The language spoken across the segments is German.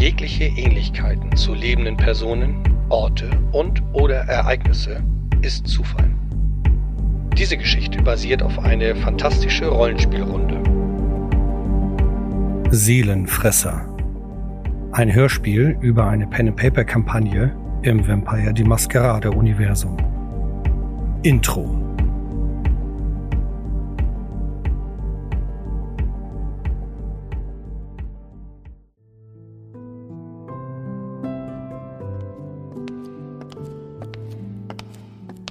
jegliche Ähnlichkeiten zu lebenden Personen, Orte und oder Ereignisse ist Zufall. Diese Geschichte basiert auf eine fantastische Rollenspielrunde. Seelenfresser. Ein Hörspiel über eine Pen-and-Paper-Kampagne im Vampire die Maskerade-Universum. Intro.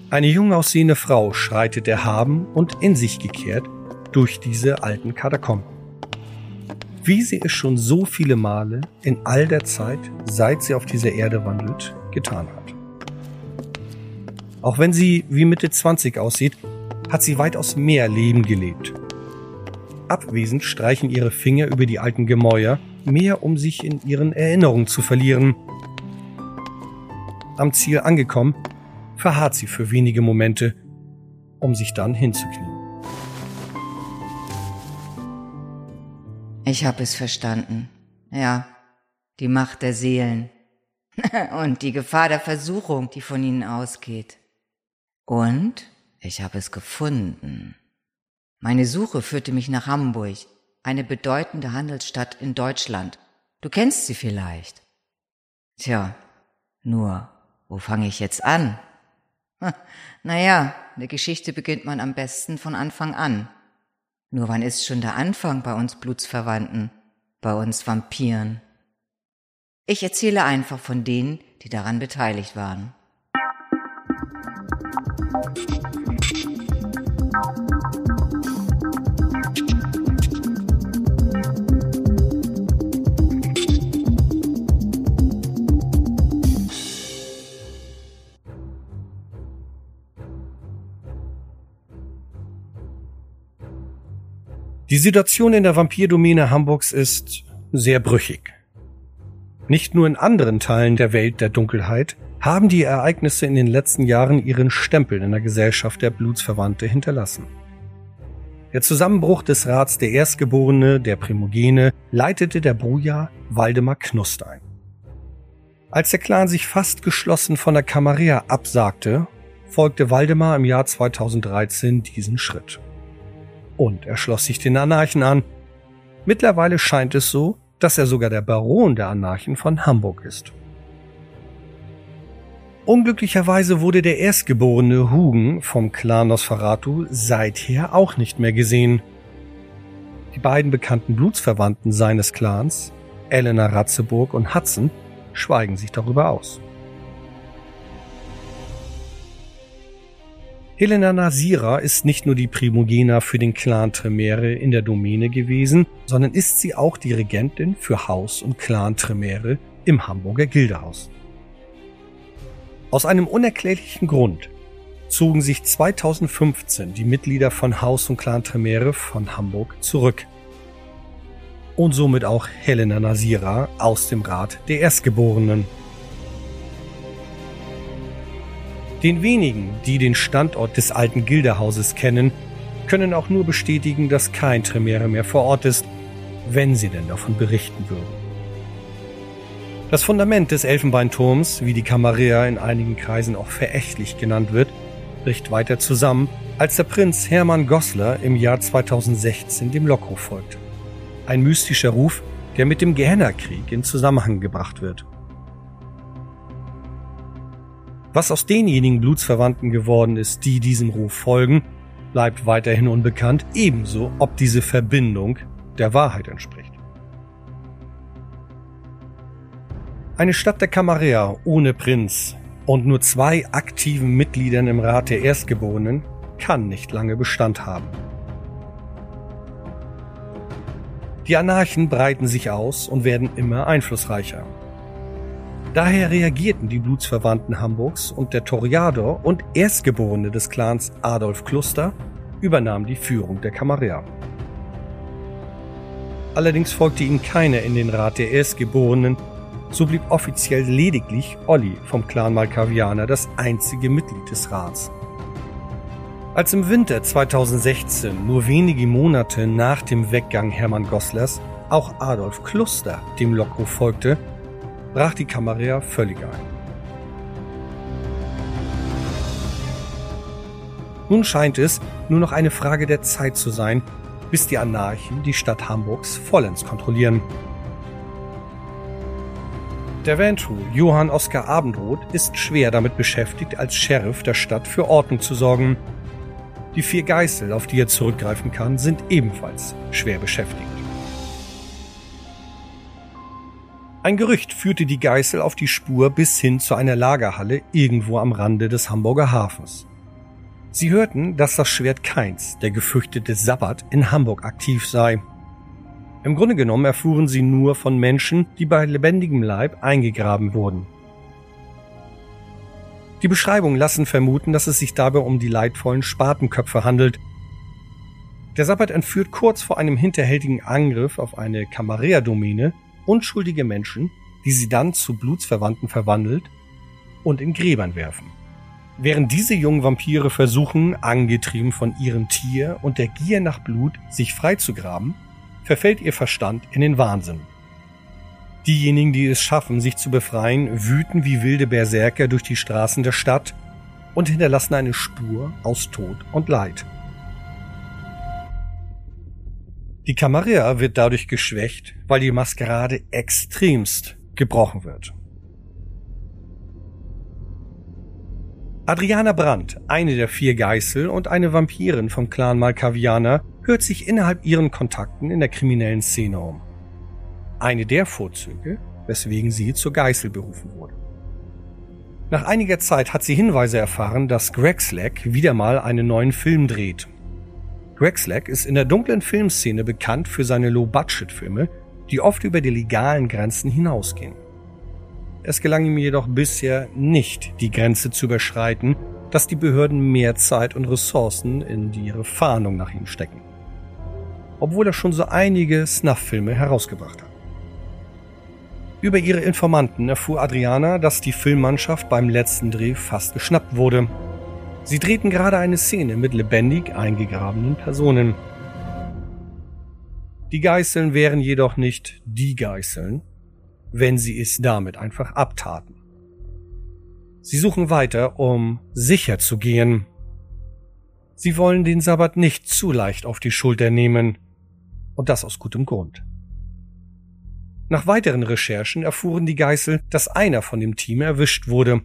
Eine jung aussehende Frau schreitet erhaben und in sich gekehrt durch diese alten Katakomben. Wie sie es schon so viele Male in all der Zeit, seit sie auf dieser Erde wandelt, getan hat. Auch wenn sie wie Mitte 20 aussieht, hat sie weitaus mehr Leben gelebt. Abwesend streichen ihre Finger über die alten Gemäuer, mehr um sich in ihren Erinnerungen zu verlieren. Am Ziel angekommen, verharrt sie für wenige Momente, um sich dann hinzuknien. Ich habe es verstanden. Ja, die Macht der Seelen. Und die Gefahr der Versuchung, die von ihnen ausgeht. Und ich habe es gefunden. Meine Suche führte mich nach Hamburg, eine bedeutende Handelsstadt in Deutschland. Du kennst sie vielleicht. Tja, nur, wo fange ich jetzt an? Naja, eine Geschichte beginnt man am besten von Anfang an. Nur wann ist schon der Anfang bei uns Blutsverwandten, bei uns Vampiren? Ich erzähle einfach von denen, die daran beteiligt waren. Die Situation in der Vampirdomäne Hamburgs ist sehr brüchig. Nicht nur in anderen Teilen der Welt der Dunkelheit haben die Ereignisse in den letzten Jahren ihren Stempel in der Gesellschaft der Blutsverwandte hinterlassen. Der Zusammenbruch des Rats der Erstgeborene, der Primogene, leitete der Bruja Waldemar Knust ein. Als der Clan sich fast geschlossen von der Camarilla absagte, folgte Waldemar im Jahr 2013 diesen Schritt und er schloss sich den Anarchen an. Mittlerweile scheint es so, dass er sogar der Baron der Anarchen von Hamburg ist. Unglücklicherweise wurde der erstgeborene Hugen vom Clan Nosferatu seither auch nicht mehr gesehen. Die beiden bekannten Blutsverwandten seines Clans, Elena Ratzeburg und Hudson, schweigen sich darüber aus. Helena Nasira ist nicht nur die Primogena für den Clan Tremere in der Domäne gewesen, sondern ist sie auch die Regentin für Haus und Clan Tremere im Hamburger Gildehaus. Aus einem unerklärlichen Grund zogen sich 2015 die Mitglieder von Haus und Clan Tremere von Hamburg zurück. Und somit auch Helena Nasira aus dem Rat der Erstgeborenen. Den wenigen, die den Standort des alten Gildehauses kennen, können auch nur bestätigen, dass kein Tremere mehr vor Ort ist, wenn sie denn davon berichten würden. Das Fundament des Elfenbeinturms, wie die Camarilla in einigen Kreisen auch verächtlich genannt wird, bricht weiter zusammen, als der Prinz Hermann Goslar im Jahr 2016 dem Lockruf folgt. Ein mystischer Ruf, der mit dem Gehenna-Krieg in Zusammenhang gebracht wird. Was aus denjenigen Blutsverwandten geworden ist, die diesem Ruf folgen, bleibt weiterhin unbekannt, ebenso ob diese Verbindung der Wahrheit entspricht. Eine Stadt der Camarilla ohne Prinz und nur zwei aktiven Mitgliedern im Rat der Erstgeborenen kann nicht lange Bestand haben. Die Anarchen breiten sich aus und werden immer einflussreicher. Daher reagierten die Blutsverwandten Hamburgs und der Toriador und Erstgeborene des Clans Adolf Kluster übernahm die Führung der Camarilla. Allerdings folgte ihnen keiner in den Rat der Erstgeborenen, so blieb offiziell lediglich Olli vom Clan Malkavianer das einzige Mitglied des Rats. Als im Winter 2016, nur wenige Monate nach dem Weggang Hermann Goslers, auch Adolf Kluster dem Lockruf folgte, brach die Kamera völlig ein. Nun scheint es nur noch eine Frage der Zeit zu sein, bis die Anarchen die Stadt Hamburgs vollends kontrollieren. Der Ventru Johann Oskar Abendroth ist schwer damit beschäftigt, als Sheriff der Stadt für Ordnung zu sorgen. Die vier Geißel, auf die er zurückgreifen kann, sind ebenfalls schwer beschäftigt. Ein Gerücht führte die Geißel auf die Spur bis hin zu einer Lagerhalle irgendwo am Rande des Hamburger Hafens. Sie hörten, dass das Schwert Keins, der gefürchtete Sabbat, in Hamburg aktiv sei. Im Grunde genommen erfuhren sie nur von Menschen, die bei lebendigem Leib eingegraben wurden. Die Beschreibungen lassen vermuten, dass es sich dabei um die leidvollen Spatenköpfe handelt. Der Sabbat entführt kurz vor einem hinterhältigen Angriff auf eine Camarilla-Domäne unschuldige Menschen, die sie dann zu Blutsverwandten verwandelt und in Gräbern werfen. Während diese jungen Vampire versuchen, angetrieben von ihrem Tier und der Gier nach Blut, sich freizugraben, verfällt ihr Verstand in den Wahnsinn. Diejenigen, die es schaffen, sich zu befreien, wüten wie wilde Berserker durch die Straßen der Stadt und hinterlassen eine Spur aus Tod und Leid. Die Camarilla wird dadurch geschwächt, weil die Maskerade extremst gebrochen wird. Adriana Brandt, eine der vier Geißel und eine Vampirin vom Clan Malkavianer, hört sich innerhalb ihren Kontakten in der kriminellen Szene um. Eine der Vorzüge, weswegen sie zur Geißel berufen wurde. Nach einiger Zeit hat sie Hinweise erfahren, dass Greg Slack wieder mal einen neuen Film dreht. Greg Slack ist in der dunklen Filmszene bekannt für seine Low-Budget-Filme, die oft über die legalen Grenzen hinausgehen. Es gelang ihm jedoch bisher nicht, die Grenze zu überschreiten, dass die Behörden mehr Zeit und Ressourcen in ihre Fahndung nach ihm stecken. Obwohl er schon so einige Snuff-Filme herausgebracht hat. Über ihre Informanten erfuhr Adriana, dass die Filmmannschaft beim letzten Dreh fast geschnappt wurde. Sie drehten gerade eine Szene mit lebendig eingegrabenen Personen. Die Geißeln wären jedoch nicht die Geißeln, wenn sie es damit einfach abtaten. Sie suchen weiter, um sicher zu gehen. Sie wollen den Sabbat nicht zu leicht auf die Schulter nehmen, und das aus gutem Grund. Nach weiteren Recherchen erfuhren die Geißel, dass einer von dem Team erwischt wurde.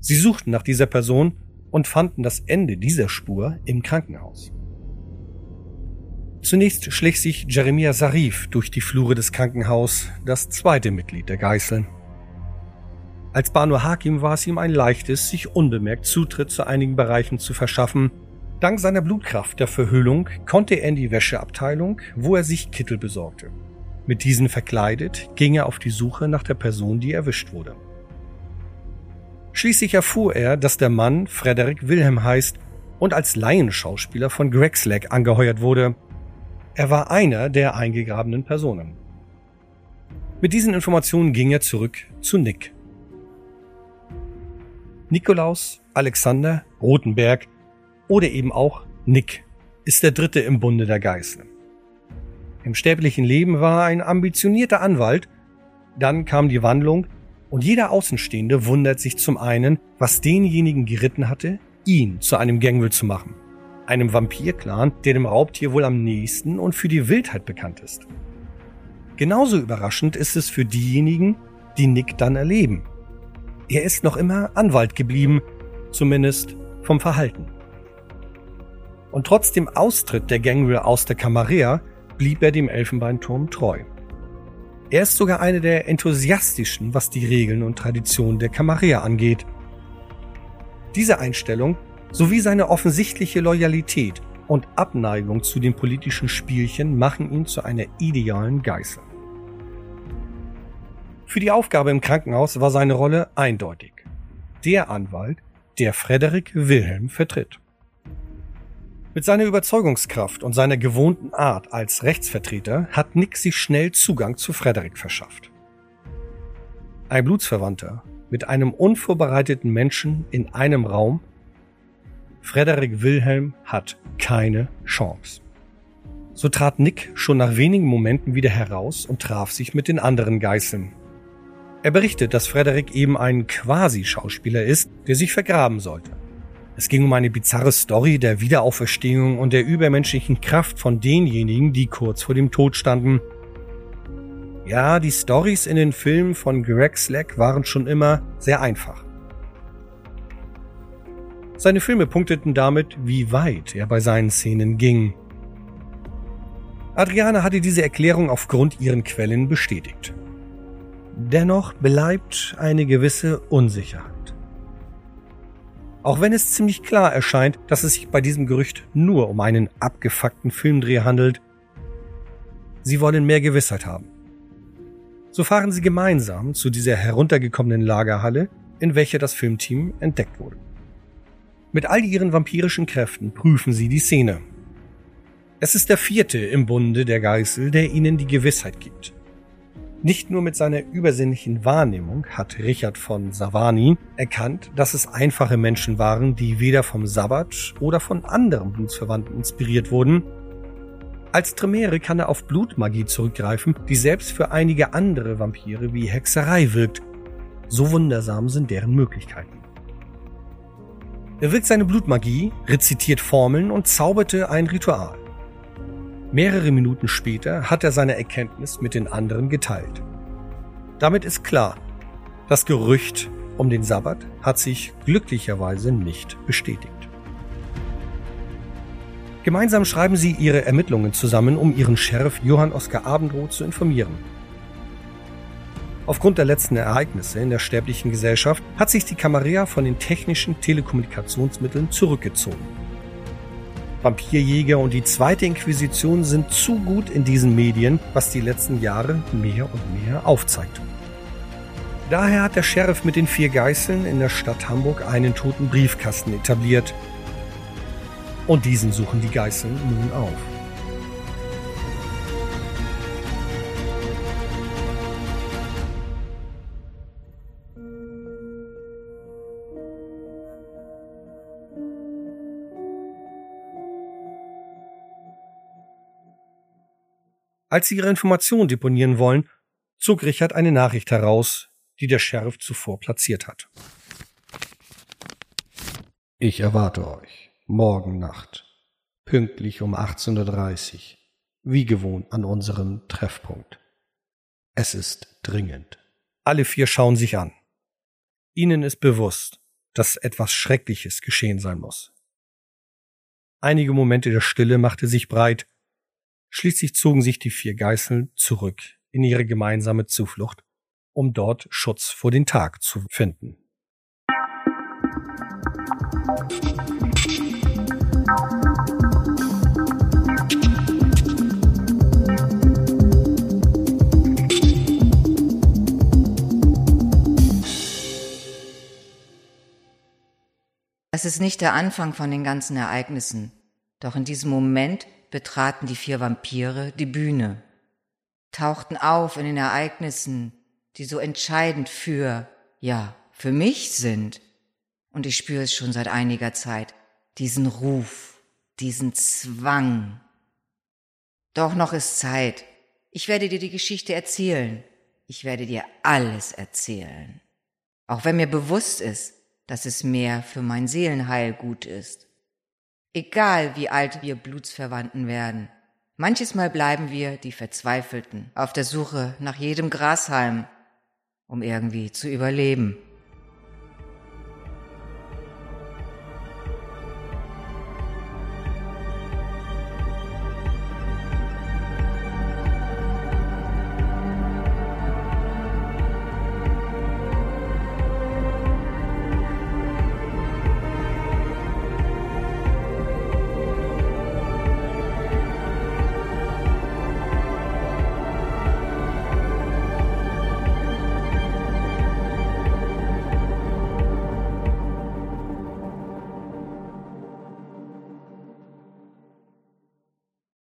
Sie suchten nach dieser Person und fanden das Ende dieser Spur im Krankenhaus. Zunächst schlich sich Jeremia Sarif durch die Flure des Krankenhaus, das zweite Mitglied der Geißeln. Als Banu Hakim war es ihm ein leichtes, sich unbemerkt Zutritt zu einigen Bereichen zu verschaffen. Dank seiner Blutkraft der Verhüllung konnte er in die Wäscheabteilung, wo er sich Kittel besorgte. Mit diesen verkleidet ging er auf die Suche nach der Person, die erwischt wurde. Schließlich erfuhr er, dass der Mann Frederick Wilhelm heißt und als Laienschauspieler von Greg Slack angeheuert wurde, er war einer der eingegrabenen Personen. Mit diesen Informationen ging er zurück zu Nick. Nikolaus Alexander Rothenberg oder eben auch Nick ist der dritte im Bunde der Geißel. Im sterblichen Leben war er ein ambitionierter Anwalt, dann kam die Wandlung und jeder Außenstehende wundert sich zum einen, was denjenigen geritten hatte, ihn zu einem Gangwill zu machen einem Vampirclan, der dem Raubtier wohl am nächsten und für die Wildheit bekannt ist. Genauso überraschend ist es für diejenigen, die Nick dann erleben. Er ist noch immer Anwalt geblieben, zumindest vom Verhalten. Und trotz dem Austritt der Gangrel aus der Camarilla blieb er dem Elfenbeinturm treu. Er ist sogar einer der enthusiastischen, was die Regeln und Traditionen der Camarilla angeht. Diese Einstellung sowie seine offensichtliche Loyalität und Abneigung zu den politischen Spielchen machen ihn zu einer idealen Geißel. Für die Aufgabe im Krankenhaus war seine Rolle eindeutig. Der Anwalt, der Frederik Wilhelm vertritt. Mit seiner Überzeugungskraft und seiner gewohnten Art als Rechtsvertreter hat Nick sich schnell Zugang zu Frederik verschafft. Ein Blutsverwandter mit einem unvorbereiteten Menschen in einem Raum Frederik Wilhelm hat keine Chance. So trat Nick schon nach wenigen Momenten wieder heraus und traf sich mit den anderen Geißeln. Er berichtet, dass Frederick eben ein Quasi-Schauspieler ist, der sich vergraben sollte. Es ging um eine bizarre Story der Wiederauferstehung und der übermenschlichen Kraft von denjenigen, die kurz vor dem Tod standen. Ja, die Stories in den Filmen von Greg Slack waren schon immer sehr einfach. Seine Filme punkteten damit, wie weit er bei seinen Szenen ging. Adriana hatte diese Erklärung aufgrund ihren Quellen bestätigt. Dennoch bleibt eine gewisse Unsicherheit. Auch wenn es ziemlich klar erscheint, dass es sich bei diesem Gerücht nur um einen abgefuckten Filmdreh handelt, sie wollen mehr Gewissheit haben. So fahren sie gemeinsam zu dieser heruntergekommenen Lagerhalle, in welcher das Filmteam entdeckt wurde. Mit all ihren vampirischen Kräften prüfen sie die Szene. Es ist der vierte im Bunde der Geißel, der ihnen die Gewissheit gibt. Nicht nur mit seiner übersinnlichen Wahrnehmung hat Richard von Savani erkannt, dass es einfache Menschen waren, die weder vom Sabbat oder von anderen Blutsverwandten inspiriert wurden. Als Tremere kann er auf Blutmagie zurückgreifen, die selbst für einige andere Vampire wie Hexerei wirkt. So wundersam sind deren Möglichkeiten. Er wirkt seine Blutmagie, rezitiert Formeln und zauberte ein Ritual. Mehrere Minuten später hat er seine Erkenntnis mit den anderen geteilt. Damit ist klar, das Gerücht um den Sabbat hat sich glücklicherweise nicht bestätigt. Gemeinsam schreiben sie ihre Ermittlungen zusammen, um ihren Sheriff Johann Oskar Abendroth zu informieren. Aufgrund der letzten Ereignisse in der sterblichen Gesellschaft hat sich die Camarilla von den technischen Telekommunikationsmitteln zurückgezogen. Vampirjäger und die zweite Inquisition sind zu gut in diesen Medien, was die letzten Jahre mehr und mehr aufzeigt. Daher hat der Sheriff mit den vier Geißeln in der Stadt Hamburg einen toten Briefkasten etabliert. Und diesen suchen die Geißeln nun auf. Als sie ihre Informationen deponieren wollen, zog Richard eine Nachricht heraus, die der Sheriff zuvor platziert hat. Ich erwarte euch morgen Nacht, pünktlich um 18.30 Uhr, wie gewohnt an unserem Treffpunkt. Es ist dringend. Alle vier schauen sich an. Ihnen ist bewusst, dass etwas Schreckliches geschehen sein muss. Einige Momente der Stille machte sich breit, Schließlich zogen sich die vier Geißeln zurück in ihre gemeinsame Zuflucht, um dort Schutz vor den Tag zu finden. Es ist nicht der Anfang von den ganzen Ereignissen, doch in diesem Moment betraten die vier Vampire die Bühne, tauchten auf in den Ereignissen, die so entscheidend für, ja, für mich sind. Und ich spüre es schon seit einiger Zeit, diesen Ruf, diesen Zwang. Doch noch ist Zeit. Ich werde dir die Geschichte erzählen. Ich werde dir alles erzählen. Auch wenn mir bewusst ist, dass es mehr für mein Seelenheil gut ist. Egal wie alt wir Blutsverwandten werden. Manches Mal bleiben wir die Verzweifelten auf der Suche nach jedem Grashalm, um irgendwie zu überleben.